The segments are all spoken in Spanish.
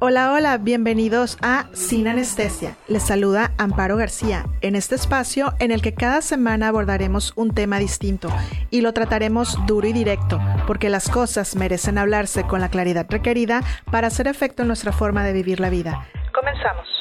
Hola, hola, bienvenidos a Sin Anestesia. Les saluda Amparo García, en este espacio en el que cada semana abordaremos un tema distinto y lo trataremos duro y directo, porque las cosas merecen hablarse con la claridad requerida para hacer efecto en nuestra forma de vivir la vida. Comenzamos.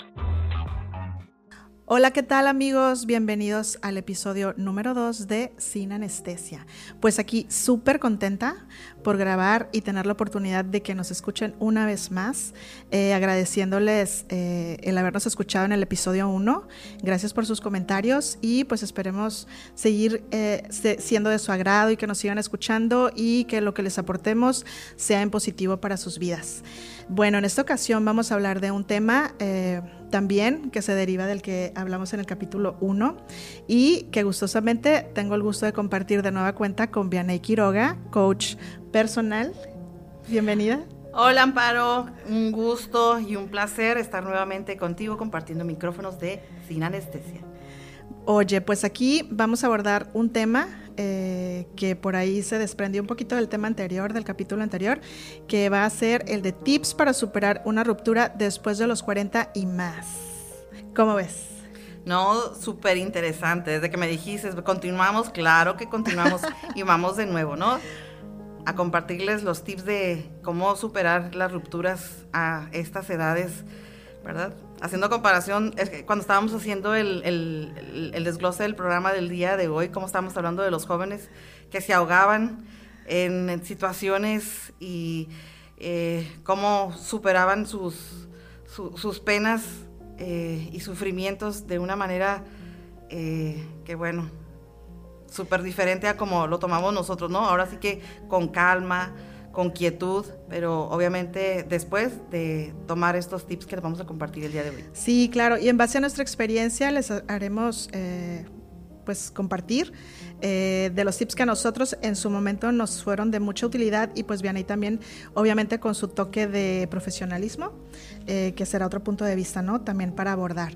Hola, ¿qué tal amigos? Bienvenidos al episodio número 2 de Sin Anestesia. Pues aquí súper contenta por grabar y tener la oportunidad de que nos escuchen una vez más, eh, agradeciéndoles eh, el habernos escuchado en el episodio 1. Gracias por sus comentarios y pues esperemos seguir eh, siendo de su agrado y que nos sigan escuchando y que lo que les aportemos sea en positivo para sus vidas. Bueno, en esta ocasión vamos a hablar de un tema también que se deriva del que hablamos en el capítulo 1 y que gustosamente tengo el gusto de compartir de nueva cuenta con Vianey Quiroga, coach personal. Bienvenida. Hola Amparo, un gusto y un placer estar nuevamente contigo compartiendo micrófonos de Sin Anestesia. Oye, pues aquí vamos a abordar un tema eh, que por ahí se desprendió un poquito del tema anterior, del capítulo anterior, que va a ser el de tips para superar una ruptura después de los 40 y más. ¿Cómo ves? No, súper interesante. Desde que me dijiste, continuamos, claro que continuamos y vamos de nuevo, ¿no? A compartirles los tips de cómo superar las rupturas a estas edades, ¿verdad? Haciendo comparación, cuando estábamos haciendo el, desglose del programa del día de hoy, como estábamos hablando de los jóvenes que se ahogaban en, situaciones y eh, cómo superaban sus, sus penas eh, y sufrimientos de una manera eh, que, bueno, súper diferente a como lo tomamos nosotros, ¿no? Ahora sí que con calma, con quietud, pero obviamente después de tomar estos tips que les vamos a compartir el día de hoy. Sí, claro, y en base a nuestra experiencia les haremos eh, pues compartir eh, de los tips que a nosotros en su momento nos fueron de mucha utilidad y pues Vianey también obviamente con su toque de profesionalismo, eh, que será otro punto de vista, ¿no? También para abordar.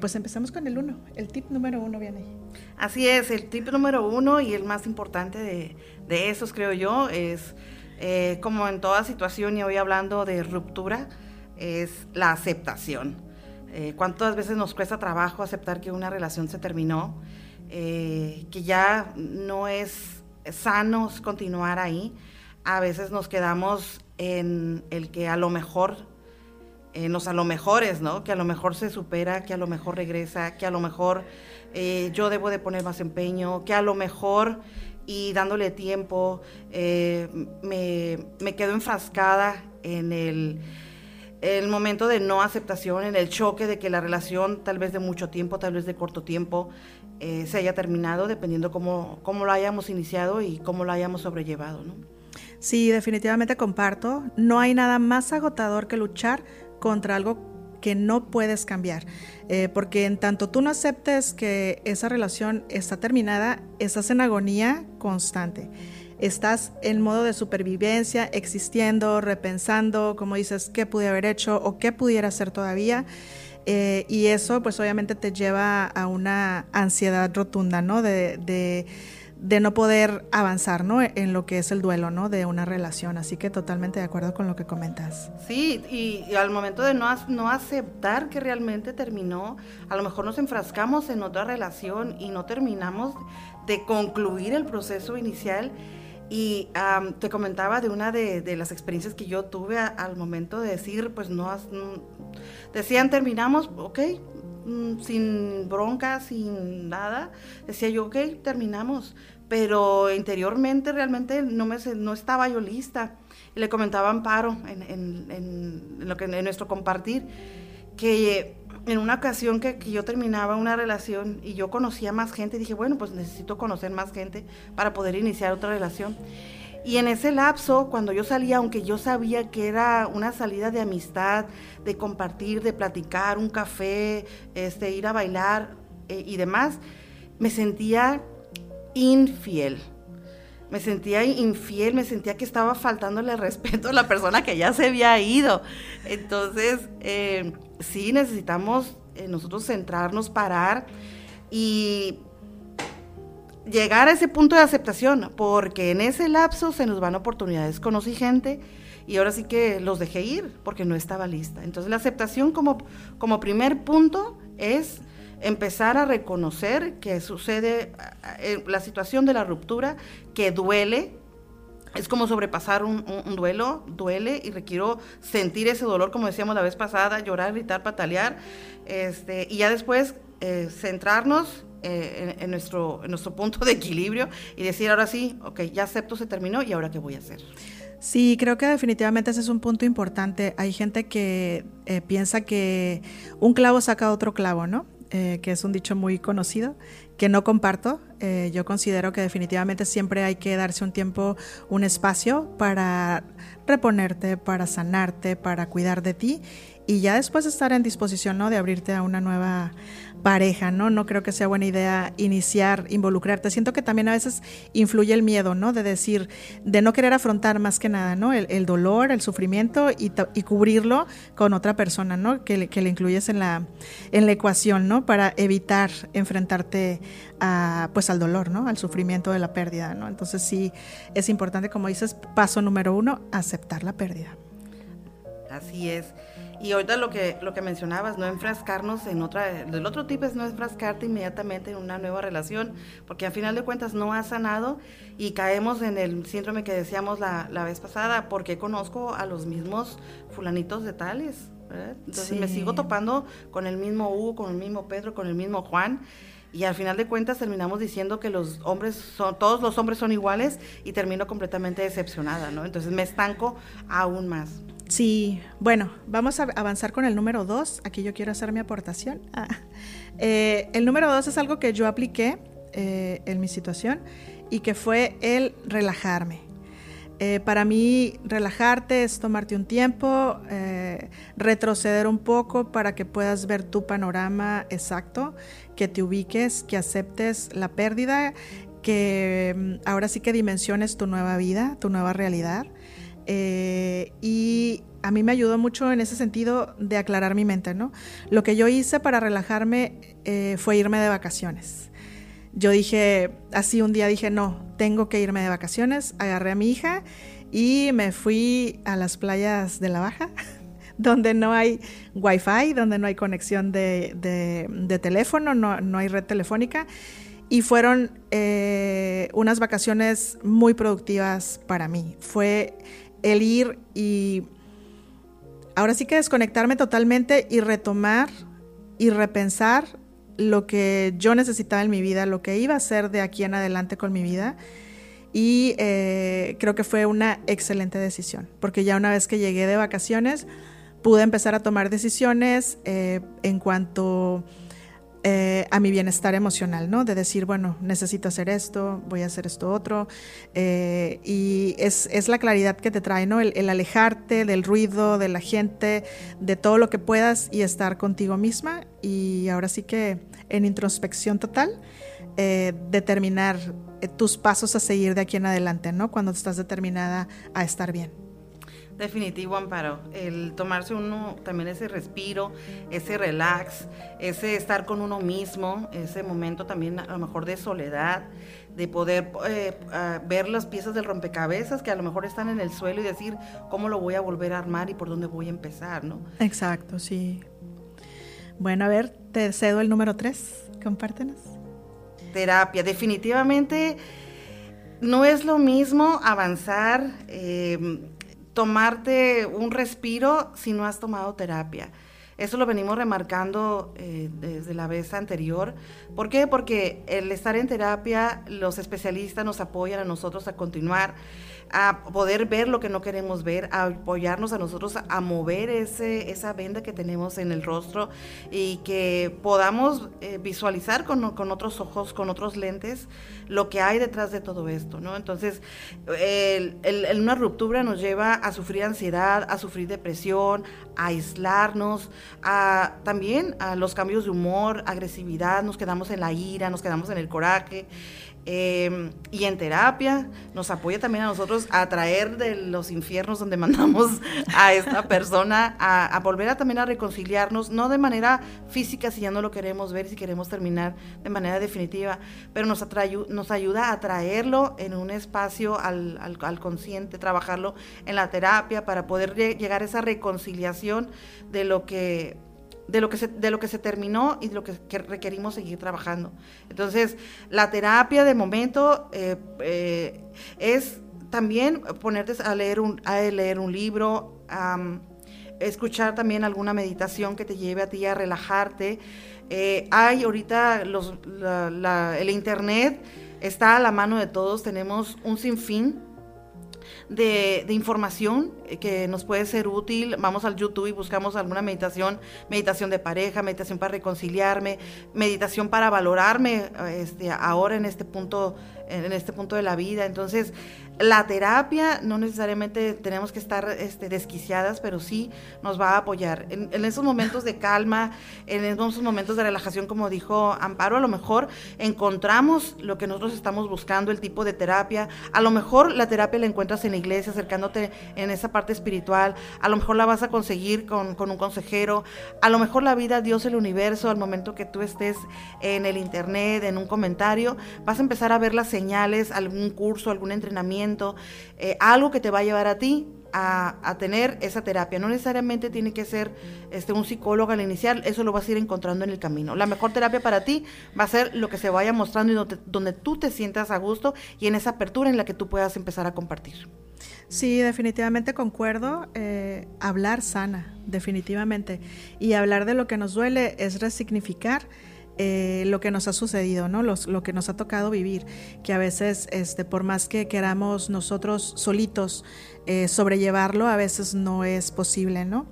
pues empezamos con el uno, el tip número uno, Vianey. Así es, el tip número uno y el más importante de, de esos creo yo es eh, como en toda situación, y hoy hablando de ruptura, es la aceptación. Eh, ¿Cuántas veces nos cuesta trabajo aceptar que una relación se terminó, eh, que ya no es sano continuar ahí? A veces nos quedamos en el que a lo mejor, en los a lo mejores, ¿no? Que a lo mejor se supera, que a lo mejor regresa, que a lo mejor yo debo de poner más empeño, que a lo mejor y dándole tiempo, eh, me, quedo enfrascada en el, el, momento de no aceptación, en el choque de que la relación, tal vez de mucho tiempo, tal vez de corto tiempo, eh, se haya terminado, dependiendo cómo, cómo lo hayamos iniciado y cómo lo hayamos sobrellevado. ¿no? Sí, definitivamente comparto. No hay nada más agotador que luchar contra algo que no puedes cambiar. Eh, porque en tanto tú no aceptes que esa relación está terminada, estás en agonía constante. Estás en modo de supervivencia, existiendo, repensando, como dices, qué pude haber hecho o qué pudiera hacer todavía. Eh, y eso pues obviamente te lleva a una ansiedad rotunda, ¿no? de no poder avanzar, ¿no? En lo que es el duelo, ¿no? De una relación. Así que totalmente de acuerdo con lo que comentas. Sí, y, al momento de no, no aceptar que realmente terminó, a lo mejor nos enfrascamos en otra relación y no terminamos de concluir el proceso inicial. Y te comentaba de una de, las experiencias que yo tuve al momento de decir, pues no, mm, decían terminamos, ok, Mm, sin bronca, sin nada. Decía yo, ok, terminamos. Pero interiormente realmente no, me, no estaba yo lista. Y le comentaba Amparo en, en, lo que, en nuestro compartir que en una ocasión que, que, yo terminaba una relación y yo conocía más gente, dije, bueno, pues necesito conocer más gente para poder iniciar otra relación. Y en ese lapso, cuando yo salía, aunque yo sabía que era una salida de amistad, de compartir, de platicar, un café, este, ir a bailar eh, y demás, me sentía infiel. Me sentía infiel, me sentía que estaba faltándole respeto a la persona que ya se había ido. Entonces, eh, sí necesitamos eh, nosotros centrarnos, parar y llegar a ese punto de aceptación, porque en ese lapso se nos van oportunidades. Conocí gente y ahora sí que los dejé ir porque no estaba lista. Entonces la aceptación como, como primer punto es empezar a reconocer que sucede eh, la situación de la ruptura, que duele, es como sobrepasar un, duelo, duele y requiero sentir ese dolor, como decíamos la vez pasada, llorar, gritar, patalear, este, y ya después eh, centrarnos eh, en, nuestro, en nuestro punto de equilibrio y decir, ahora sí, ok, ya acepto, se terminó, y ahora qué voy a hacer. Sí, creo que definitivamente ese es un punto importante. Hay gente que eh, piensa que un clavo saca otro clavo, ¿no? que es un dicho muy conocido, que no comparto. Eh, yo considero que definitivamente siempre hay que darse un tiempo, un espacio para reponerte, para sanarte, para cuidar de ti y ya después estar en disposición, ¿no? De abrirte a una nueva pareja, ¿no? No creo que sea buena idea iniciar, involucrarte. Siento que también a veces influye el miedo, ¿no? De decir, de no querer afrontar más que nada, ¿no? El, dolor, el sufrimiento y, cubrirlo con otra persona, ¿no? Que le, que le incluyes en la, en la ecuación, ¿no? Para evitar enfrentarte a, pues al dolor, ¿no? Al sufrimiento de la pérdida, ¿no? Entonces sí, es importante, como dices, paso número uno, aceptar la pérdida. Así es. Y ahorita lo que, lo que mencionabas, no enfrascarnos en otra, del otro tipo es no enfrascarte inmediatamente en una nueva relación, porque al final de cuentas no ha sanado y caemos en el síndrome que decíamos la, la vez pasada, porque conozco a los mismos fulanitos de tales. Entonces me sigo topando con el mismo Hugo, con el mismo Pedro, con el mismo Juan. Y al final de cuentas terminamos diciendo que los hombres son, todos los hombres son iguales y termino completamente decepcionada, ¿no? Entonces me estanco aún más. Sí, bueno, vamos a avanzar con el número dos. Aquí yo quiero hacer mi aportación. Ah, eh, el número dos es algo que yo apliqué eh, en mi situación y que fue el relajarme. Eh, para mí, relajarte es tomarte un tiempo, retroceder un poco para que puedas ver tu panorama exacto, que te ubiques, que aceptes la pérdida, que mm, ahora sí que dimensiones tu nueva vida, tu nueva realidad eh, y a mí me ayudó mucho en ese sentido de aclarar mi mente, ¿no? Lo que yo hice para relajarme eh, fue irme de vacaciones. Yo dije, así un día dije, no, tengo que irme de vacaciones. Agarré a mi hija y me fui a las playas de la Baja, donde no hay wifi, donde no hay conexión de, teléfono, no, hay red telefónica. Y fueron eh, unas vacaciones muy productivas para mí. Fue el ir y ahora sí que desconectarme totalmente y retomar y repensar lo que yo necesitaba en mi vida, lo que iba a hacer de aquí en adelante con mi vida. Y eh, creo que fue una excelente decisión, porque ya una vez que llegué de vacaciones, pude empezar a tomar decisiones eh, en cuanto eh, a mi bienestar emocional, ¿no? De decir, bueno, necesito hacer esto, voy a hacer esto otro. Eh, y es, la claridad que te trae, ¿no? El, alejarte del ruido, de la gente, de todo lo que puedas y estar contigo misma. Y ahora sí que en introspección total, eh, determinar tus pasos a seguir de aquí en adelante, ¿no? Cuando estás determinada a estar bien. Definitivo, Amparo. El tomarse uno también ese respiro, ese relax, ese estar con uno mismo, ese momento también a lo mejor de soledad, de poder eh, ver las piezas del rompecabezas que a lo mejor están en el suelo y decir cómo lo voy a volver a armar y por dónde voy a empezar, ¿no? Exacto, sí. Bueno, a ver, te cedo el número tres. Compártenos. Terapia. Definitivamente no es lo mismo avanzar. Eh, tomarte un respiro si no has tomado terapia. Eso lo venimos remarcando eh, desde la vez anterior. ¿Por qué? Porque el estar en terapia, los especialistas nos apoyan a nosotros a continuar a poder ver lo que no queremos ver, a apoyarnos a nosotros a mover ese, esa venda que tenemos en el rostro y que podamos eh, visualizar con, con, otros ojos, con otros lentes, lo que hay detrás de todo esto, ¿no? Entonces, el, el, una ruptura nos lleva a sufrir ansiedad, a sufrir depresión, a aislarnos, a también a los cambios de humor, agresividad, nos quedamos en la ira, nos quedamos en el coraje. Em, y en terapia nos apoya también a nosotros a traer de los infiernos donde mandamos a esta persona a, volver a también a reconciliarnos, no de manera física si ya no lo queremos ver, si queremos terminar de manera definitiva, pero nos, nos ayuda a traerlo en un espacio al, al consciente, trabajarlo en la terapia para poder llegar a esa reconciliación de lo que de lo que se, de lo que se terminó y de lo que, requerimos seguir trabajando. Entonces, la terapia de momento eh, eh, es también ponerte a leer un, a leer un libro, escuchar también alguna meditación que te lleve a ti a relajarte. Eh, hay ahorita los, el internet está a la mano de todos, tenemos un sinfín de, información eh, que nos puede ser útil. Vamos al YouTube y buscamos alguna meditación, meditación de pareja, meditación para reconciliarme, meditación para valorarme este, ahora en este punto, en este punto de la vida. Entonces, la terapia no necesariamente tenemos que estar este, desquiciadas, pero sí nos va a apoyar. En, esos momentos de calma, en esos momentos de relajación, como dijo Amparo, a lo mejor encontramos lo que nosotros estamos buscando, el tipo de terapia. A lo mejor la terapia la encuentras en la iglesia, acercándote en esa parte espiritual. A lo mejor la vas a conseguir con, con un consejero. A lo mejor la vida, Dios, el universo, al momento que tú estés en el internet, en un comentario, vas a empezar a ver las señales, algún curso, algún entrenamiento eh, algo que te va a llevar a ti a, tener esa terapia. No necesariamente tiene que ser este, un psicólogo al iniciar, eso lo vas a ir encontrando en el camino. La mejor terapia para ti va a ser lo que se vaya mostrando y donde, tú te sientas a gusto y en esa apertura en la que tú puedas empezar a compartir. Sí, definitivamente concuerdo. Eh, hablar sana, definitivamente. Y hablar de lo que nos duele es resignificar eh, lo que nos ha sucedido, ¿no? lo que nos ha tocado vivir, que a veces, este, por más que queramos nosotros solitos eh, sobrellevarlo, a veces no es posible, ¿no?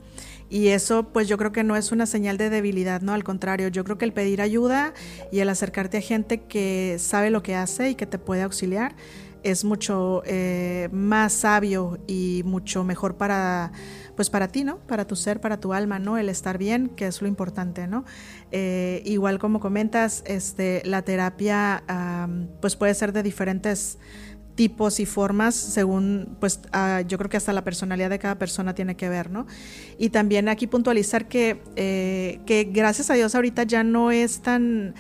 Y eso, pues yo creo que no es una señal de debilidad, ¿no? Al contrario, yo creo que el pedir ayuda y el acercarte a gente que sabe lo que hace y que te puede auxiliar es mucho eh, más sabio y mucho mejor para pues para ti, ¿no? Para tu ser, para tu alma, ¿no? El estar bien, que es lo importante, ¿no? Eh, igual como comentas, este, la terapia pues puede ser de diferentes tipos y formas según, pues yo creo que hasta la personalidad de cada persona tiene que ver, ¿no? Y también aquí puntualizar que, eh, que gracias a Dios ahorita ya no es tan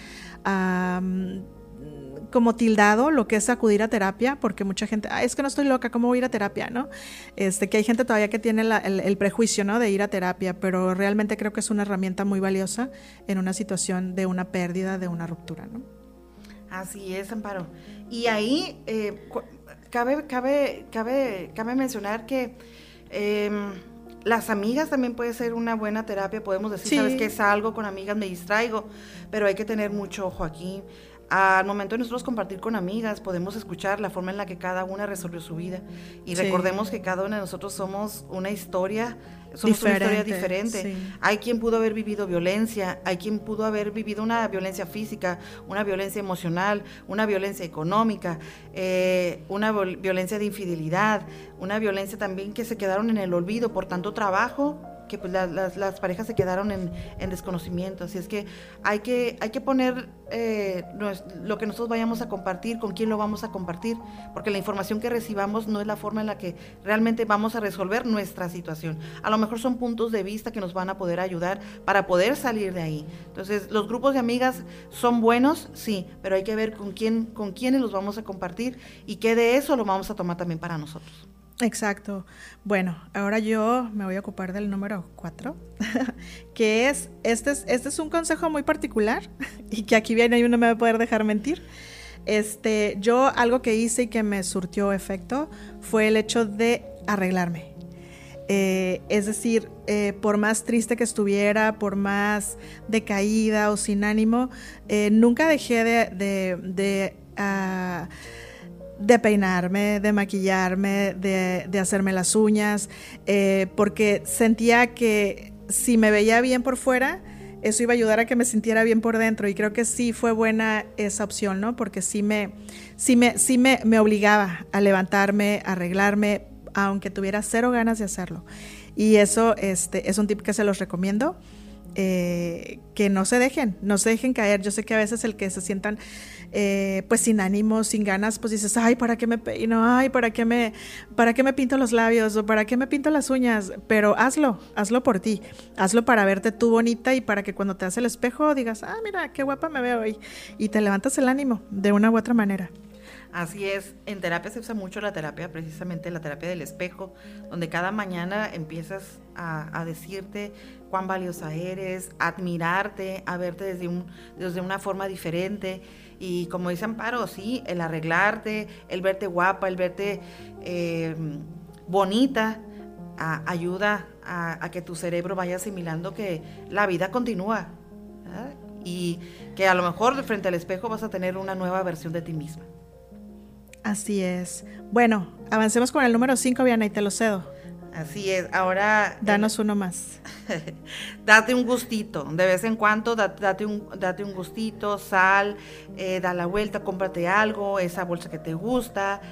como tildado lo que es acudir a terapia, porque mucha gente, es que no estoy loca, ¿cómo voy a ir a terapia? ¿no? Este, que hay gente todavía que tiene el, prejuicio ¿no? de ir a terapia, pero realmente creo que es una herramienta muy valiosa en una situación de una pérdida, de una ruptura. ¿no? Así es, Amparo. Y ahí eh, cabe, cabe, cabe, cabe mencionar que em, las amigas también puede ser una buena terapia. Podemos decir, sabes que algo con amigas, me distraigo, pero hay que tener mucho ojo aquí al momento de nosotros compartir con amigas, podemos escuchar la forma en la que cada una resolvió su vida. Y recordemos que cada una de nosotros somos una historia, somos una historia diferente. Hay quien pudo haber vivido violencia, hay quien pudo haber vivido una violencia física, una violencia emocional, una violencia económica, eh, una violencia de infidelidad, una violencia también que se quedaron en el olvido por tanto trabajo que pues las, parejas se quedaron en, desconocimiento. Así es que hay que, hay que poner eh, lo que nosotros vayamos a compartir, con quién lo vamos a compartir, porque la información que recibamos no es la forma en la que realmente vamos a resolver nuestra situación. A lo mejor son puntos de vista que nos van a poder ayudar para poder salir de ahí. Entonces, los grupos de amigas son buenos, sí, pero hay que ver con quién, con quiénes los vamos a compartir y qué de eso lo vamos a tomar también para nosotros. Exacto. Bueno, ahora yo me voy a ocupar del número cuatro, que es este, es, este es un consejo muy particular y que aquí viene y uno me va a poder dejar mentir. Este, yo algo que hice y que me surtió efecto fue el hecho de arreglarme. Eh, es decir, eh, por más triste que estuviera, por más decaída o sin ánimo, eh, nunca dejé de, de, ah, de peinarme, de maquillarme, de, hacerme las uñas, eh, porque sentía que si me veía bien por fuera, eso iba a ayudar a que me sintiera bien por dentro y creo que sí fue buena esa opción, ¿no? Porque sí me, sí me, sí me, me obligaba a levantarme, a arreglarme, aunque tuviera cero ganas de hacerlo. Y eso este, es un tip que se los recomiendo. eh, que no se dejen, no se dejen caer. Yo sé que a veces el que se sientan eh, pues sin ánimo, sin ganas, pues dices, ay, ¿para qué me peino? Ay, ¿para qué me, ¿para qué me pinto los labios? ¿O para qué me pinto las uñas? Pero hazlo, hazlo por ti, hazlo para verte tú bonita y para que cuando te haces el espejo digas, ah, mira, qué guapa me veo hoy. Y te levantas el ánimo de una u otra manera. Así es, en terapia se usa mucho la terapia, precisamente la terapia del espejo, donde cada mañana empiezas a, decirte cuán valiosa eres, admirarte, a verte desde, un, desde una forma diferente. Y como dice Amparo, sí, el arreglarte, el verte guapa, el verte eh, bonita, ayuda a, que tu cerebro vaya asimilando que la vida continúa. Y que a lo mejor frente al espejo vas a tener una nueva versión de ti misma. Así es. Bueno, avancemos con el número 5, Viana, y te lo cedo. Así es. Ahora. Danos uno más. date un gustito. De vez en cuando, date, un, date un gustito, sal, eh, da la vuelta, cómprate algo, esa bolsa que te gusta.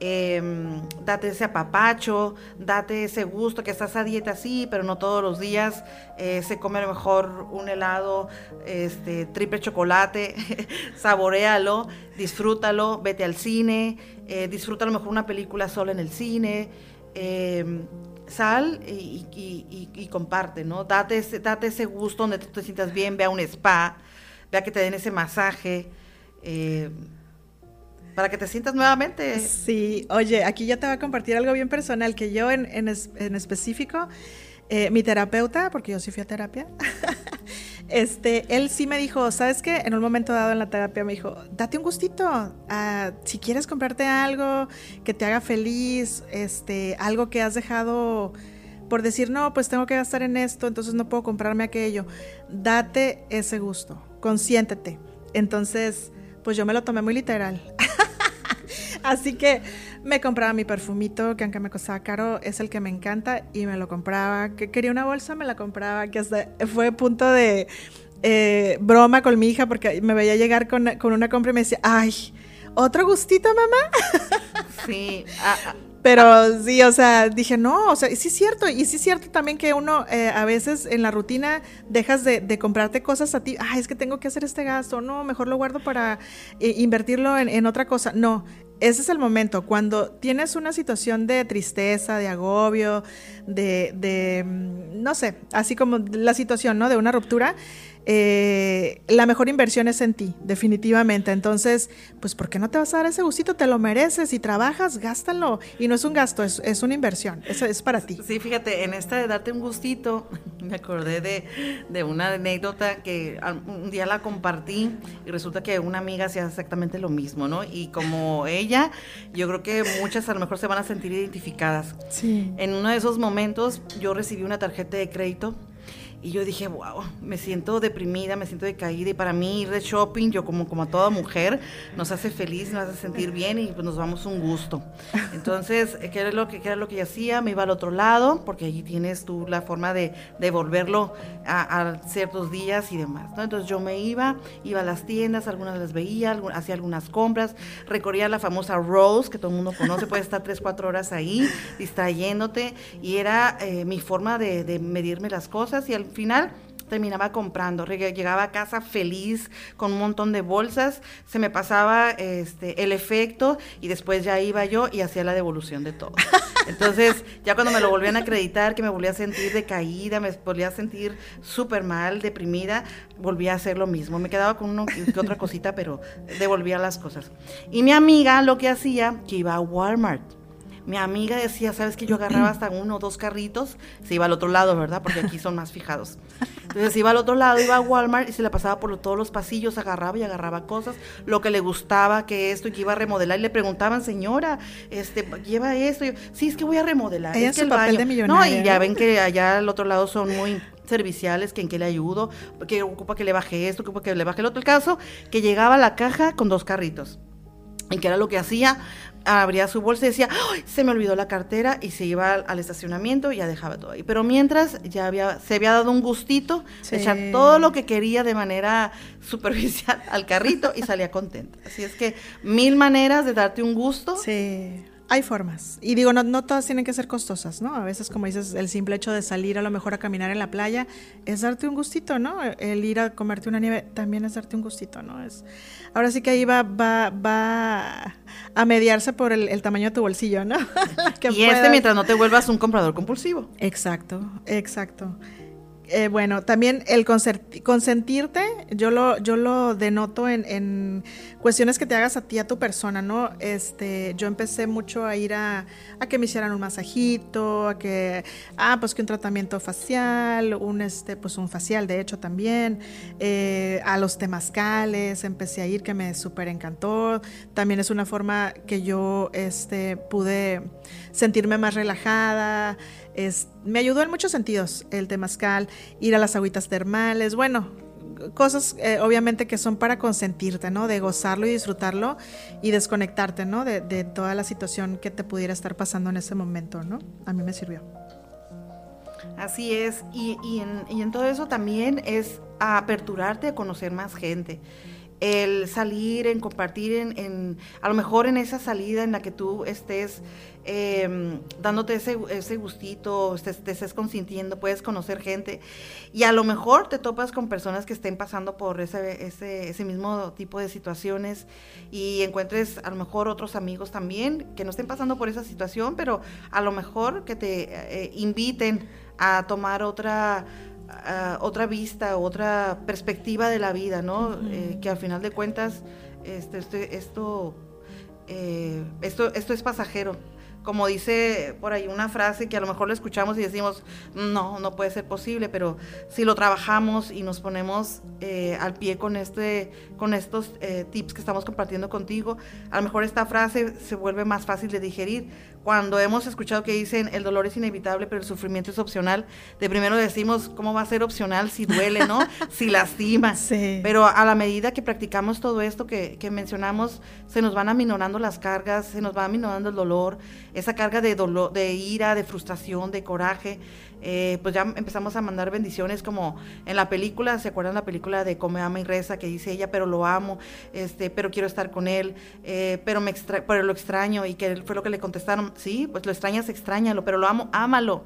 Em, date ese apapacho, date ese gusto que estás a dieta sí, pero no todos los días eh, se come a lo mejor un helado, este triple chocolate, saborealo, disfrútalo, vete al cine, eh, disfruta a lo mejor una película sola en el cine, em, sal y, comparte, ¿no? Date ese, date ese gusto donde tú te sientas bien, ve a un spa, vea que te den ese masaje. Eh, para que te sientas nuevamente. Sí, oye, aquí ya te voy a compartir algo bien personal, que yo en, específico, eh, mi terapeuta, porque yo sí fui a terapia, este, él sí me dijo, ¿sabes qué? En un momento dado en la terapia me dijo, date un gustito, uh, si quieres comprarte algo que te haga feliz, este, algo que has dejado por decir, no, pues tengo que gastar en esto, entonces no puedo comprarme aquello, date ese gusto, consiéntete. Entonces, pues yo me lo tomé muy literal. Así que me compraba mi perfumito, que aunque me costaba caro, es el que me encanta y me lo compraba. Que quería una bolsa, me la compraba, que hasta fue punto de eh, broma con mi hija porque me veía llegar con, una compra y me decía, ay, ¿otro gustito, mamá? Sí. Pero sí, o sea, dije, no, o sea, sí es cierto, y sí es cierto también que uno eh, a veces en la rutina dejas de, comprarte cosas a ti, ay, es que tengo que hacer este gasto, no, mejor lo guardo para eh, invertirlo en, en, otra cosa. No, ese es el momento, cuando tienes una situación de tristeza, de agobio, de, de mm, no sé, así como la situación, ¿no? De una ruptura eh, la mejor inversión es en ti, definitivamente. Entonces, pues, ¿por qué no te vas a dar ese gustito? Te lo mereces y trabajas, gástalo. Y no es un gasto, es, es una inversión. Eso es para ti. Sí, fíjate, en esta de darte un gustito, me acordé de, de una anécdota que un día la compartí y resulta que una amiga hacía exactamente lo mismo, ¿no? Y como ella, yo creo que muchas a lo mejor se van a sentir identificadas. Sí. En uno de esos momentos, yo recibí una tarjeta de crédito y yo dije, wow, me siento deprimida, me siento decaída. Y para mí ir de shopping, yo como, como a toda mujer, nos hace feliz, nos hace sentir bien y pues nos vamos un gusto. Entonces, ¿qué era lo que, qué era lo que yo hacía? Me iba al otro lado, porque allí tienes tú la forma de devolverlo a, a, ciertos días y demás. Entonces yo me iba, iba a las tiendas, algunas las veía, hacía algunas compras, recorría la famosa Rose, que todo el mundo conoce, puedes estar tres, cuatro horas ahí distrayéndote. Y era eh, mi forma de, de medirme las cosas y al final terminaba comprando. Llegaba a casa feliz con un montón de bolsas, se me pasaba este, el efecto y después ya iba yo y hacía la devolución de todo. Entonces, ya cuando me lo volvían a acreditar, que me volvía a sentir decaída, me volvía a sentir súper mal, deprimida, volvía a hacer lo mismo. Me quedaba con una otra cosita, pero devolvía las cosas. Y mi amiga lo que hacía, que iba a Walmart mi amiga decía, ¿sabes que yo agarraba hasta uno o dos carritos? Se iba al otro lado, ¿verdad? Porque aquí son más fijados. Entonces iba al otro lado, iba a Walmart y se la pasaba por todos los pasillos, agarraba y agarraba cosas, lo que le gustaba, que esto y que iba a remodelar. Y le preguntaban, señora, este, lleva esto. sí, es que voy a remodelar. Ella es que el papel de millonaria. No, y ya ven que allá al otro lado son muy serviciales, que en qué le ayudo, que ocupa que le baje esto, que ocupa que le baje el otro. El caso, que llegaba a la caja con dos carritos. Y que era lo que hacía, abría su bolsa y decía, se me olvidó la cartera y se iba al, estacionamiento y ya dejaba todo ahí. Pero mientras ya había, se había dado un gustito echar todo lo que quería de manera superficial al carrito y salía contenta. Así es que mil maneras de darte un gusto. Sí hay formas. Y digo, no, no todas tienen que ser costosas, ¿no? A veces, como dices, el simple hecho de salir a lo mejor a caminar en la playa es darte un gustito, ¿no? El ir a comerte una nieve también es darte un gustito, ¿no? Es, ahora sí que ahí va, va, va a mediarse por el, tamaño de tu bolsillo, ¿no? y este mientras no te vuelvas un comprador compulsivo. Exacto, exacto. Eh, bueno, también el consentirte, yo lo, yo lo denoto en, cuestiones que te hagas a ti, a tu persona, ¿no? Este, yo empecé mucho a ir a, que me hicieran un masajito, a que, ah, pues que un tratamiento facial, un, este, pues un facial, de hecho, también, eh, a los temazcales, empecé a ir, que me súper encantó. También es una forma que yo, este, pude sentirme más relajada, es, me ayudó en muchos sentidos el temazcal, ir a las agüitas termales, bueno, cosas eh, obviamente que son para consentirte, ¿no? De gozarlo y disfrutarlo y desconectarte, ¿no? De, toda la situación que te pudiera estar pasando en ese momento, ¿no? A mí me sirvió. Así es, y, en, y en todo eso también es aperturarte a conocer más gente el salir, en compartir, en, a lo mejor en esa salida en la que tú estés em, dándote ese, ese gustito, te, estés consintiendo, puedes conocer gente y a lo mejor te topas con personas que estén pasando por ese, ese, ese mismo tipo de situaciones y encuentres a lo mejor otros amigos también que no estén pasando por esa situación, pero a lo mejor que te eh, inviten a tomar otra otra vista, otra perspectiva de la vida, ¿no? Eh, que al final de cuentas este, este esto, eh, esto, esto es pasajero como dice por ahí una frase que a lo mejor lo escuchamos y decimos, no, no puede ser posible, pero si lo trabajamos y nos ponemos eh, al pie con, este, con estos eh, tips que estamos compartiendo contigo, a lo mejor esta frase se vuelve más fácil de digerir. Cuando hemos escuchado que dicen el dolor es inevitable, pero el sufrimiento es opcional, de primero decimos, ¿cómo va a ser opcional si duele, no? si lastima. Pero a la medida que practicamos todo esto que, que mencionamos, se nos van aminorando las cargas, se nos va aminorando el dolor, esa carga de dolor, de ira, de frustración, de coraje, eh, pues ya empezamos a mandar bendiciones como en la película, ¿se acuerdan la película de Come, Ama y Reza? Que dice ella, pero lo amo, este, pero quiero estar con él, eh, pero, me pero lo extraño y que fue lo que le contestaron, sí, pues lo extrañas, extrañalo, pero lo amo, ámalo.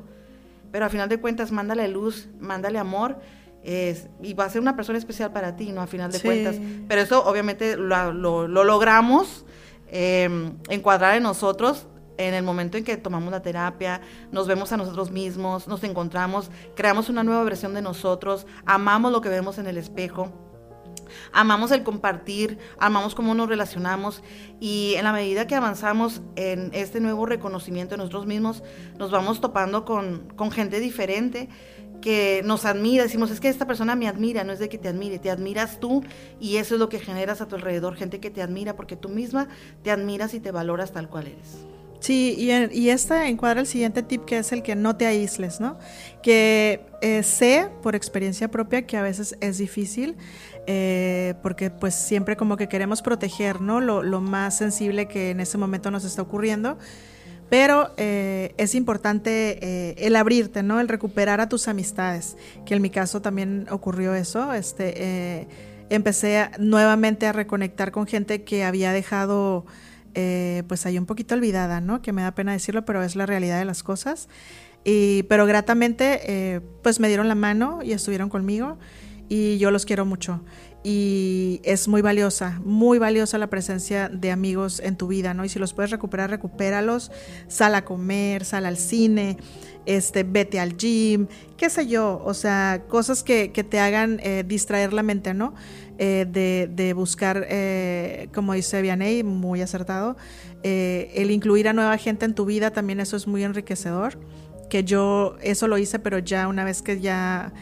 Pero a final de cuentas, mándale luz, mándale amor. y va a ser una persona especial para ti, ¿no? A final de cuentas. Pero eso obviamente lo, lo, logramos eh, encuadrar en nosotros en el momento en que tomamos la terapia, nos vemos a nosotros mismos, nos encontramos, creamos una nueva versión de nosotros, amamos lo que vemos en el espejo. Amamos el compartir, amamos cómo nos relacionamos y en la medida que avanzamos en este nuevo reconocimiento de nosotros mismos, nos vamos topando con, con gente diferente que nos admira, decimos, es que esta persona me admira, no es de que te admire, te admiras tú y eso es lo que generas a tu alrededor, gente que te admira porque tú misma te admiras y te valoras tal cual eres. Sí, y, esta encuadra el siguiente tip que es el que no te aísles, ¿no? Que eh, sé por experiencia propia que a veces es difícil, eh, porque pues siempre como que queremos proteger, ¿no? Lo, más sensible que en ese momento nos está ocurriendo. Pero eh, es importante el abrirte, ¿no? El recuperar a tus amistades, que en mi caso también ocurrió eso. Este, empecé nuevamente a reconectar con gente que había dejado eh, pues ahí un poquito olvidada, ¿no? Que me da pena decirlo, pero es la realidad de las cosas. Y, pero gratamente, eh, pues me dieron la mano y estuvieron conmigo y yo los quiero mucho. Y es muy valiosa, muy valiosa la presencia de amigos en tu vida, ¿no? Y si los puedes recuperar, recupéralos. Sal a comer, sal al cine, este, vete al gym, qué sé yo, o sea, cosas que, que te hagan eh, distraer la mente, ¿no? Eh, de, buscar, eh, como dice Vianey, muy acertado, eh, el incluir a nueva gente en tu vida también eso es muy enriquecedor, que yo eso lo hice, pero ya una vez que ya,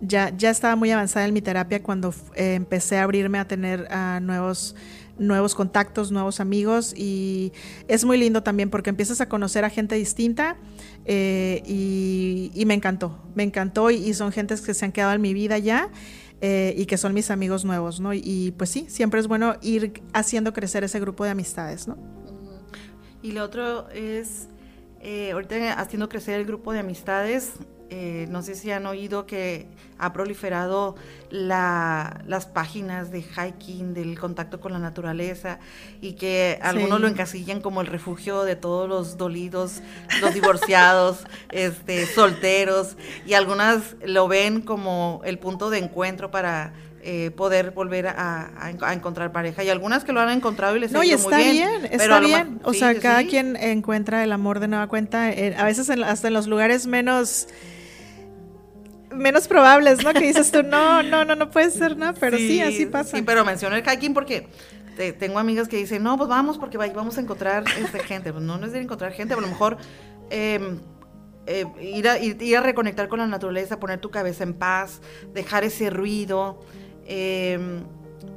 ya, ya estaba muy avanzada en mi terapia cuando empecé a abrirme a tener a nuevos nuevos contactos, nuevos amigos y es muy lindo también porque empiezas a conocer a gente distinta y, me encantó, me encantó y, son gentes que se han quedado en mi vida ya eh, y que son mis amigos nuevos, ¿no? Y, pues sí, siempre es bueno ir haciendo crecer ese grupo de amistades, ¿no? Y lo otro es, eh, ahorita haciendo crecer el grupo de amistades, eh, no sé si han oído que ha proliferado las páginas de hiking, del contacto con la naturaleza, y que algunos lo encasillan como el refugio de todos los dolidos, los divorciados, este, solteros, y algunas lo ven como el punto de encuentro para eh, poder volver a, encontrar pareja. Y algunas que lo han encontrado y les no, y está muy bien. está bien. O sea, cada quien encuentra el amor de nueva cuenta, eh, a veces hasta en los lugares menos menos probables, ¿no? Que dices tú, no, no, no, no puede ser, ¿no? Pero sí, así pasa. Sí, pero menciono el hiking porque tengo amigas que dicen, no, pues vamos porque vamos a encontrar este, gente. Pues no, no es de encontrar gente, a lo mejor em, eh, ir, a, ir, a reconectar con la naturaleza, poner tu cabeza en paz, dejar ese ruido. Em,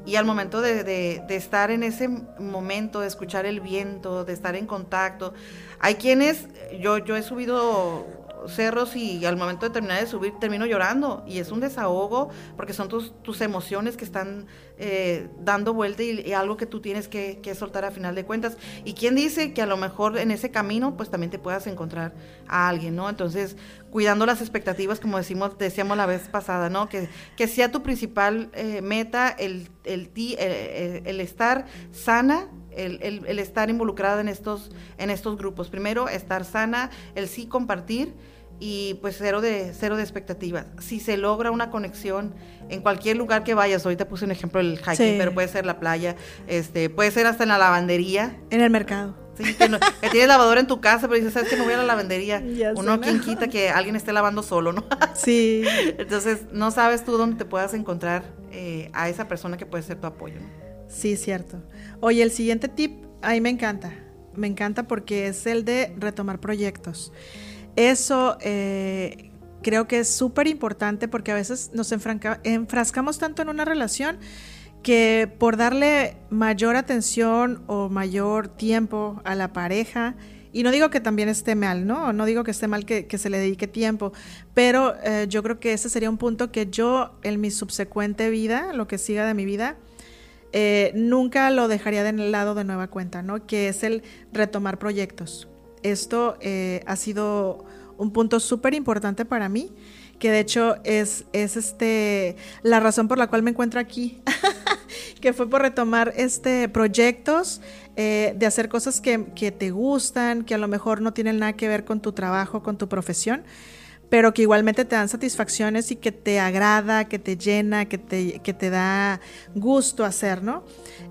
y al momento de, estar en ese momento, de escuchar el viento, de estar en contacto, hay quienes, yo, yo he subido cerros y al momento de terminar de subir termino llorando y es un desahogo porque son tus, tus emociones que están eh, dando vuelta y, algo que tú tienes que, soltar a final de cuentas. Y quién dice que a lo mejor en ese camino pues también te puedas encontrar a alguien, ¿no? Entonces, cuidando las expectativas, como decimos, decíamos la vez pasada, ¿no? Que, que sea tu principal eh, meta el, el, el, el, estar sana el, el, el, estar involucrada en estos, en estos grupos. Primero, estar sana, el sí compartir y pues cero de, cero de expectativas. Si se logra una conexión en cualquier lugar que vayas, ahorita puse un ejemplo del hiking, pero puede ser la playa, este, puede ser hasta en la lavandería. En el mercado. Sí, que, tienes lavadora en tu casa, pero dices, ¿sabes que no voy a la lavandería? Uno, quien quita que alguien esté lavando solo, ¿no? Sí. Entonces, no sabes tú dónde te puedas encontrar eh, a esa persona que puede ser tu apoyo. Sí, cierto. Oye, el siguiente tip, ahí me encanta. Me encanta porque es el de retomar proyectos. Eso eh, creo que es súper importante porque a veces nos enfrascamos tanto en una relación que por darle mayor atención o mayor tiempo a la pareja, y no digo que también esté mal, ¿no? No digo que esté mal que, se le dedique tiempo, pero eh, yo creo que ese sería un punto que yo en mi subsecuente vida, lo que siga de mi vida, eh, nunca lo dejaría de lado de nueva cuenta, ¿no? Que es el retomar proyectos esto eh, ha sido un punto súper importante para mí, que de hecho es, es este, la razón por la cual me encuentro aquí, que fue por retomar este, proyectos, eh, de hacer cosas que, que, te gustan, que a lo mejor no tienen nada que ver con tu trabajo, con tu profesión, pero que igualmente te dan satisfacciones y que te agrada, que te llena, que te, que te da gusto hacer, ¿no?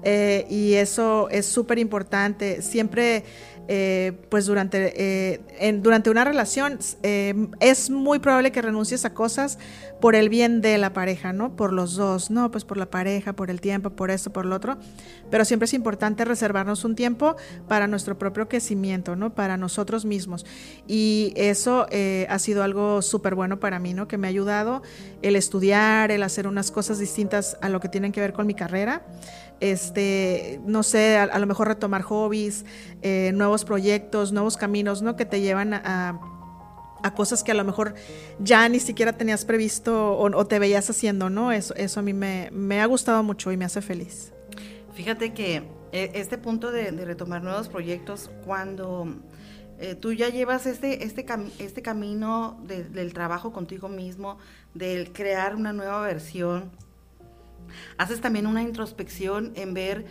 Eh, y eso es súper importante. Siempre eh, pues durante, eh, durante una relación eh, es muy probable que renuncies a cosas por el bien de la pareja, ¿no? Por los dos, ¿no? Pues por la pareja, por el tiempo, por esto, por lo otro. Pero siempre es importante reservarnos un tiempo para nuestro propio crecimiento, ¿no? Para nosotros mismos. Y eso ha sido algo súper bueno para mí, ¿no? Que me ha ayudado el estudiar, el hacer unas cosas distintas a lo que tienen que ver con mi carrera este, no sé, a, lo mejor retomar hobbies, eh, nuevos proyectos, nuevos caminos, ¿no? Que te llevan a, cosas que a lo mejor ya ni siquiera tenías previsto o, te veías haciendo, ¿no? Eso, eso a mí me, ha gustado mucho y me hace feliz. Fíjate que eh, este punto de, retomar nuevos proyectos, cuando eh, tú ya llevas este, este, este camino del trabajo contigo mismo, del crear una nueva versión, Haces también una introspección en ver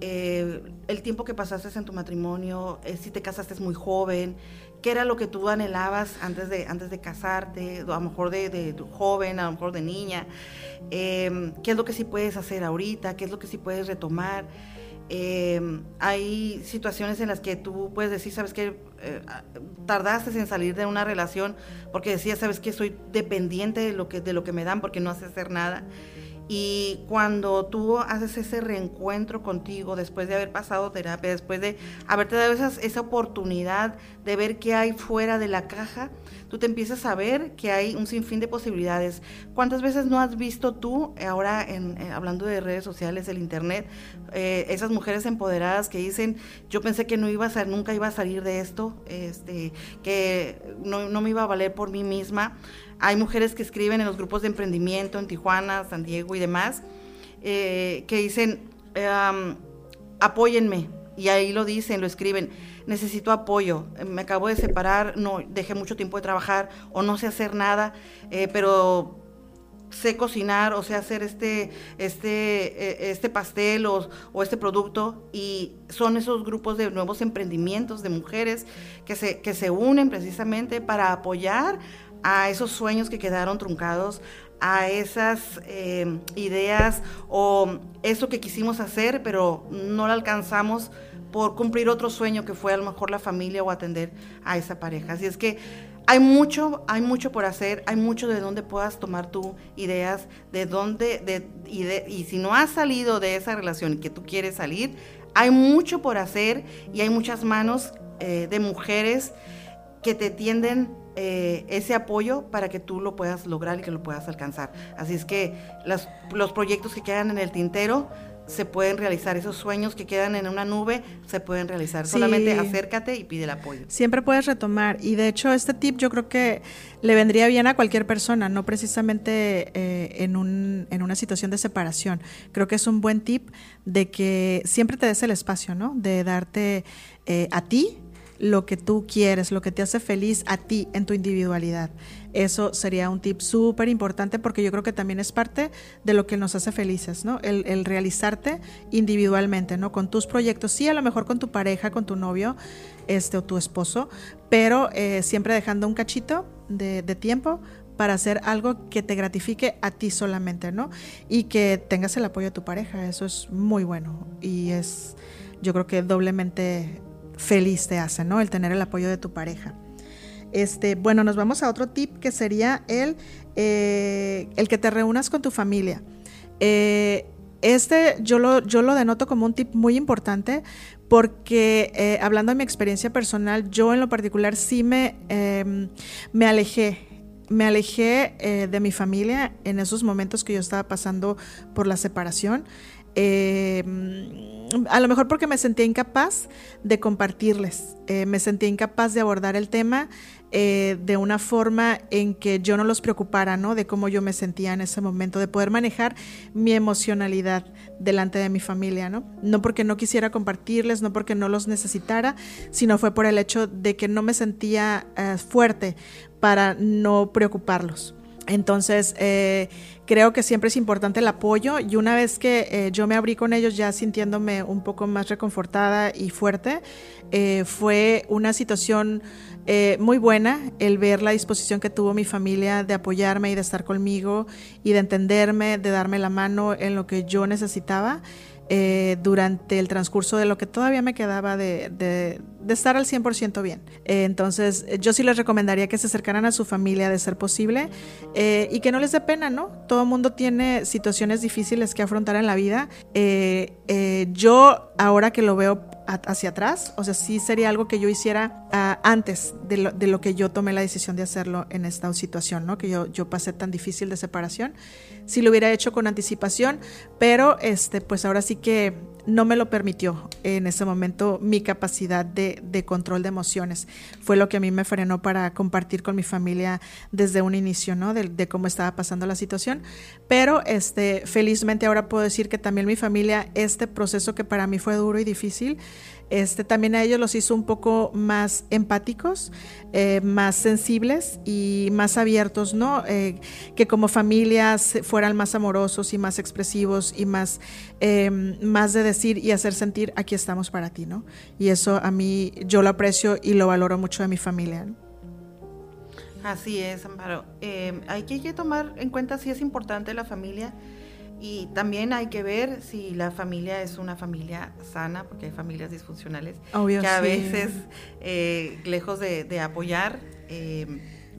eh, el tiempo que pasaste en tu matrimonio, eh, si te casaste muy joven, qué era lo que tú anhelabas antes de, antes de casarte, a lo mejor de, joven, a lo mejor de niña, qué es lo que sí puedes hacer ahorita, qué es lo que sí puedes retomar. Em, hay situaciones en las que tú puedes decir, sabes que eh, tardaste en salir de una relación porque decías, sabes que soy dependiente de lo que, de lo que me dan porque no hace hacer nada. Y cuando tú haces ese reencuentro contigo, después de haber pasado terapia, después de haberte dado esa oportunidad de ver qué hay fuera de la caja, tú te empiezas a ver que hay un sinfín de posibilidades. ¿Cuántas veces no has visto tú, ahora en, eh, hablando de redes sociales, el internet, eh, esas mujeres empoderadas que dicen, yo pensé que no iba a nunca iba a salir de esto, este, que no, no me iba a valer por mí misma? Hay mujeres que escriben en los grupos de emprendimiento en Tijuana, San Diego y demás, eh, que dicen, apóyenme, y ahí lo dicen, lo escriben. Necesito apoyo, me acabo de separar, no dejé mucho tiempo de trabajar o no sé hacer nada, eh, pero sé cocinar o sé hacer este, este, e, este pastel o, este producto y son esos grupos de nuevos emprendimientos de mujeres que se, que se unen precisamente para apoyar a esos sueños que quedaron truncados, a esas eh, ideas o eso que quisimos hacer pero no lo alcanzamos por cumplir otro sueño que fue a lo mejor la familia o atender a esa pareja. Así es que hay mucho, hay mucho por hacer, hay mucho de dónde puedas tomar tú ideas, de dónde, de, y, y si no has salido de esa relación y que tú quieres salir, hay mucho por hacer y hay muchas manos eh, de mujeres que te tienden eh, ese apoyo para que tú lo puedas lograr y que lo puedas alcanzar. Así es que los proyectos que quedan en el tintero se pueden realizar, esos sueños que quedan en una nube se pueden realizar. Solamente acércate y pide el apoyo. Siempre puedes retomar y de hecho este tip yo creo que le vendría bien a cualquier persona, no precisamente eh, en, un, en una situación de separación. Creo que es un buen tip de que siempre te des el espacio, ¿no? De darte eh, a ti lo que tú quieres, lo que te hace feliz a ti en tu individualidad. Eso sería un tip súper importante porque yo creo que también es parte de lo que nos hace felices, ¿no? El, realizarte individualmente, ¿no? Con tus proyectos, sí, a lo mejor con tu pareja, con tu novio este, o tu esposo, pero eh, siempre dejando un cachito de, de tiempo para hacer algo que te gratifique a ti solamente, ¿no? Y que tengas el apoyo de tu pareja, eso es muy bueno y es, yo creo que doblemente feliz te hace, ¿no? El tener el apoyo de tu pareja. Este, bueno, nos vamos a otro tip que sería el, eh, el que te reúnas con tu familia. Eh, este yo lo, yo lo denoto como un tip muy importante porque eh, hablando de mi experiencia personal, yo en lo particular sí me, em, me alejé me alejé de mi familia en esos momentos que yo estaba pasando por la separación. Em, a lo mejor porque me sentía incapaz de compartirles, me sentía incapaz de abordar el tema eh, de una forma en que yo no los preocupara, ¿no? De cómo yo me sentía en ese momento, de poder manejar mi emocionalidad delante de mi familia, ¿no? No porque no quisiera compartirles, no porque no los necesitara, sino fue por el hecho de que no me sentía eh, fuerte para no preocuparlos. Entonces, eh, creo que siempre es importante el apoyo y una vez que yo me abrí con ellos ya sintiéndome un poco más reconfortada y fuerte, eh, fue una situación muy buena el ver la disposición que tuvo mi familia de apoyarme y de estar conmigo y de entenderme, de darme la mano en lo que yo necesitaba. Eh, durante el transcurso de lo que todavía me quedaba de, de, estar al 100% bien. Eh, entonces, yo sí les recomendaría que se acercaran a su familia de ser posible eh, y que no les dé pena, ¿no? Todo mundo tiene situaciones difíciles que afrontar en la vida. yo, ahora que lo veo hacia atrás, o sea, sí sería algo que yo hiciera ah, antes de lo, de lo, que yo tomé la decisión de hacerlo en esta situación, ¿no? Que yo, yo pasé tan difícil de separación. Si lo hubiera hecho con anticipación, pero este, pues ahora sí que no me lo permitió en ese momento mi capacidad de, control de emociones. Fue lo que a mí me frenó para compartir con mi familia desde un inicio, ¿no? De, cómo estaba pasando la situación. Pero este, felizmente ahora puedo decir que también mi familia, este proceso que para mí fue duro y difícil, este, también a ellos los hizo un poco más empáticos, eh, más sensibles y más abiertos, ¿no? Eh, que como familias fueran más amorosos y más expresivos y más, em, más de decir y hacer sentir aquí estamos para ti, ¿no? Y eso a mí yo lo aprecio y lo valoro mucho de mi familia. Así es, Amparo. Eh, hay que tomar en cuenta si es importante la familia y también hay que ver si la familia es una familia sana, porque hay familias disfuncionales que a veces, eh, lejos de, apoyar, eh,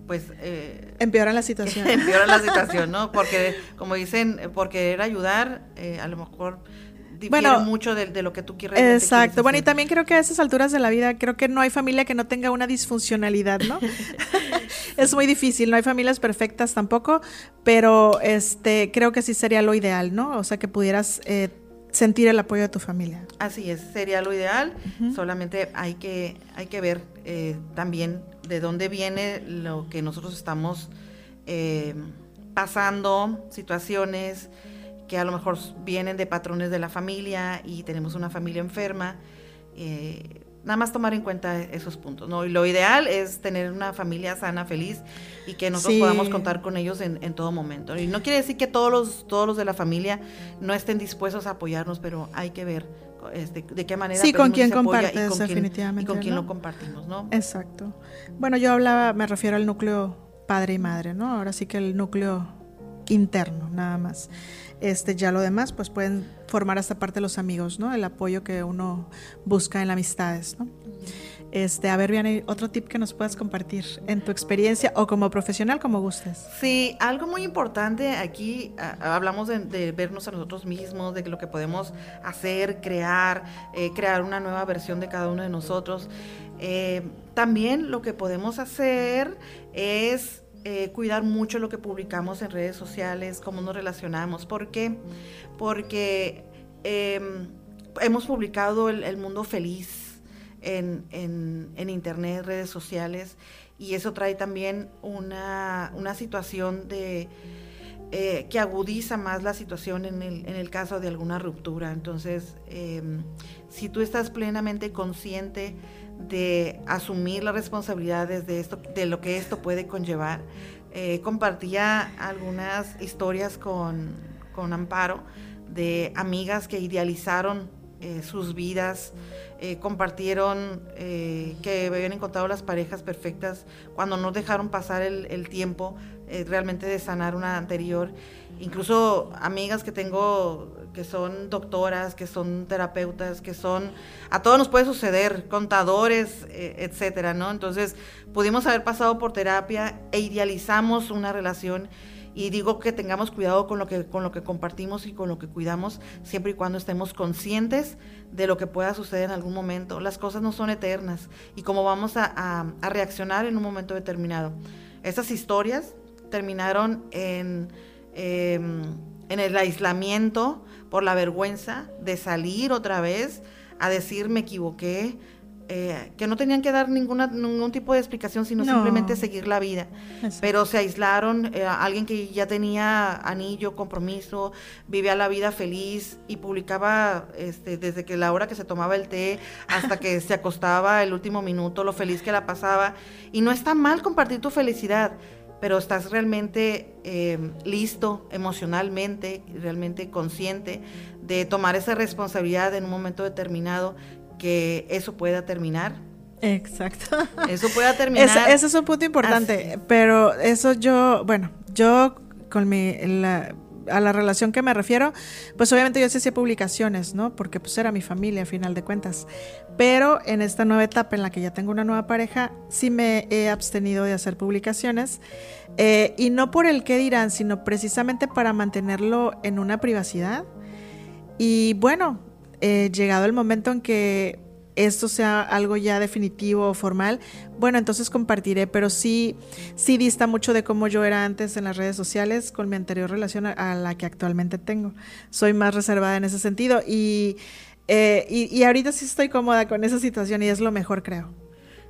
pues... Eh, empeoran la situación. empeoran la situación, ¿no? Porque, como dicen, por querer ayudar, a lo mejor bueno, mucho de, lo que tú quieres. Exacto. bueno, y también creo que a esas alturas de la vida, creo que no hay familia que no tenga una disfuncionalidad, ¿no? es muy difícil, no hay familias perfectas tampoco, pero este creo que sí sería lo ideal, ¿no? O sea, que pudieras eh, sentir el apoyo de tu familia. Así es, sería lo ideal. Solamente hay que, hay que ver eh, también de dónde viene lo que nosotros estamos eh, pasando, situaciones que a lo mejor vienen de patrones de la familia y tenemos una familia enferma. Eh, nada más tomar en cuenta esos puntos, ¿no? Y lo ideal es tener una familia sana, feliz y que nosotros podamos contar con ellos en, en, todo momento. Y no quiere decir que todos los, todos los de la familia no estén dispuestos a apoyarnos, pero hay que ver este, de qué manera sí, con quién compartes, con definitivamente. Quién, y con quién lo compartimos, ¿no? Exacto. Bueno, yo hablaba, me refiero al núcleo padre y madre, ¿no? Ahora sí que el núcleo interno, nada más. Este, ya lo demás, pues pueden formar hasta parte los amigos, ¿no? El apoyo que uno busca en las amistades, ¿no? Este, a ver, Vianney, otro tip que nos puedas compartir en tu experiencia o como profesional, como gustes. Sí, algo muy importante aquí, hablamos de, vernos a nosotros mismos, de lo que podemos hacer, crear, eh, crear una nueva versión de cada uno de nosotros. Eh, también lo que podemos hacer es eh, cuidar mucho lo que publicamos en redes sociales, cómo nos relacionamos. ¿Por qué? Porque em, hemos publicado el, mundo feliz en, internet, redes sociales, y eso trae también una, situación de... Eh, que agudiza más la situación en el, caso de alguna ruptura. Entonces, em, si tú estás plenamente consciente de asumir las responsabilidades de esto, de lo que esto puede conllevar. Eh, compartía algunas historias con, Amparo de amigas que idealizaron eh, sus vidas, eh, compartieron que habían encontrado las parejas perfectas cuando no dejaron pasar el tiempo realmente de sanar una anterior incluso amigas que tengo que son doctoras, que son terapeutas, que son, a todos nos puede suceder, contadores, eh, etcétera, ¿no? Entonces, pudimos haber pasado por terapia e idealizamos una relación y digo que tengamos cuidado con lo que, con lo que compartimos y con lo que cuidamos, siempre y cuando estemos conscientes de lo que pueda suceder en algún momento. Las cosas no son eternas y cómo vamos a, a reaccionar en un momento determinado. Esas historias terminaron en Em, en el aislamiento por la vergüenza de salir otra vez a decir me equivoqué, eh, que no tenían que dar ninguna, ningún tipo de explicación, sino simplemente seguir la vida. Pero se aislaron, eh, alguien que ya tenía anillo, compromiso, vivía la vida feliz y publicaba este, desde que la hora que se tomaba el té hasta que se acostaba el último minuto, lo feliz que la pasaba. Y no está mal compartir tu felicidad, pero estás realmente eh, listo emocionalmente, realmente consciente de tomar esa responsabilidad en un momento determinado que eso pueda terminar. Exacto. Eso pueda terminar. Ese, es un punto importante, pero eso yo, bueno, yo con mi, la, a la relación que me refiero, pues obviamente yo sí hacía publicaciones, ¿no? Porque pues era mi familia a final de cuentas. Pero en esta nueva etapa en la que ya tengo una nueva pareja, sí me he abstenido de hacer publicaciones. Eh, y no por el qué dirán, sino precisamente para mantenerlo en una privacidad. Y bueno, eh, llegado el momento en que esto sea algo ya definitivo o formal, bueno, entonces compartiré, pero sí, sí dista mucho de cómo yo era antes en las redes sociales con mi anterior relación a, la que actualmente tengo. Soy más reservada en ese sentido y, eh, y, ahorita sí estoy cómoda con esa situación y es lo mejor, creo.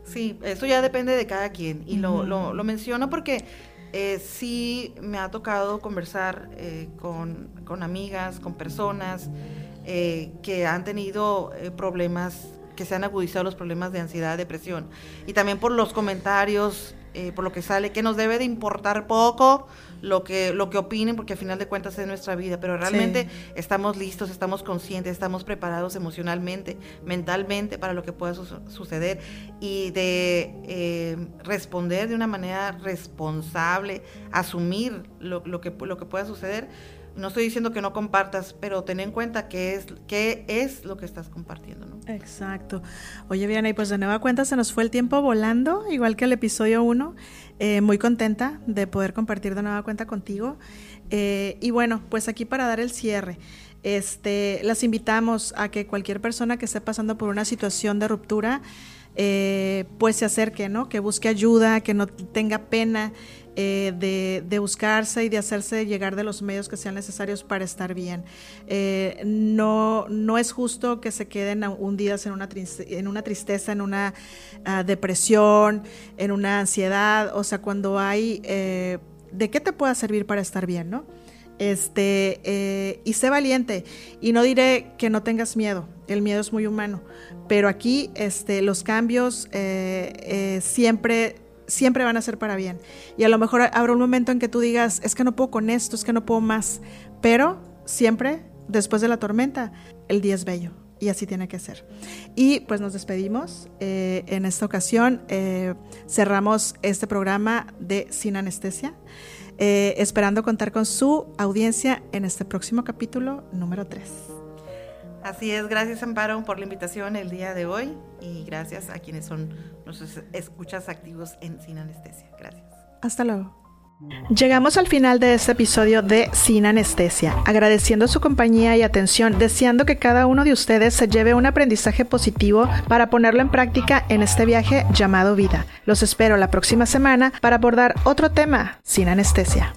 Sí, eso ya depende de cada quien y lo, lo, menciono porque eh, sí me ha tocado conversar eh, con, con, amigas, con personas eh, que han tenido problemas que se han agudizado los problemas de ansiedad, depresión. Y también por los comentarios, eh, por lo que sale, que nos debe de importar poco lo que, lo que opinen, porque al final de cuentas es nuestra vida, pero realmente estamos listos, estamos conscientes, estamos preparados emocionalmente, mentalmente para lo que pueda suceder y de eh, responder de una manera responsable, asumir lo, lo, que, lo que pueda suceder no estoy diciendo que no compartas, pero ten en cuenta qué es, qué es lo que estás compartiendo, ¿no? Exacto. Oye, Viana, y pues de nueva cuenta se nos fue el tiempo volando, igual que el episodio 1. Eh, muy contenta de poder compartir de nueva cuenta contigo. Eh, y bueno, pues aquí para dar el cierre. Este, las invitamos a que cualquier persona que esté pasando por una situación de ruptura, eh, pues se acerque, ¿no? Que busque ayuda, que no tenga pena eh, de, buscarse y de hacerse llegar de los medios que sean necesarios para estar bien. Eh, no, no es justo que se queden hundidas en una, en una tristeza, en una ah, depresión, en una ansiedad, o sea, cuando hay... ¿De qué te pueda servir para estar bien, no? Este, eh, y sé valiente. Y no diré que no tengas miedo. El miedo es muy humano. Pero aquí, este, los cambios eh, eh, siempre siempre van a ser para bien. Y a lo mejor habrá un momento en que tú digas, es que no puedo con esto, es que no puedo más. Pero siempre, después de la tormenta, el día es bello. Y así tiene que ser. Y pues nos despedimos. en esta ocasión cerramos este programa de Sin Anestesia. Eh, esperando contar con su audiencia en este próximo capítulo número 3. Así es, gracias Amparo por la invitación el día de hoy y gracias a quienes son nuestros escuchas activos en Sin Anestesia. Gracias. Hasta luego. Llegamos al final de este episodio de Sin Anestesia, agradeciendo su compañía y atención, deseando que cada uno de ustedes se lleve un aprendizaje positivo para ponerlo en práctica en este viaje llamado vida. Los espero la próxima semana para abordar otro tema sin anestesia.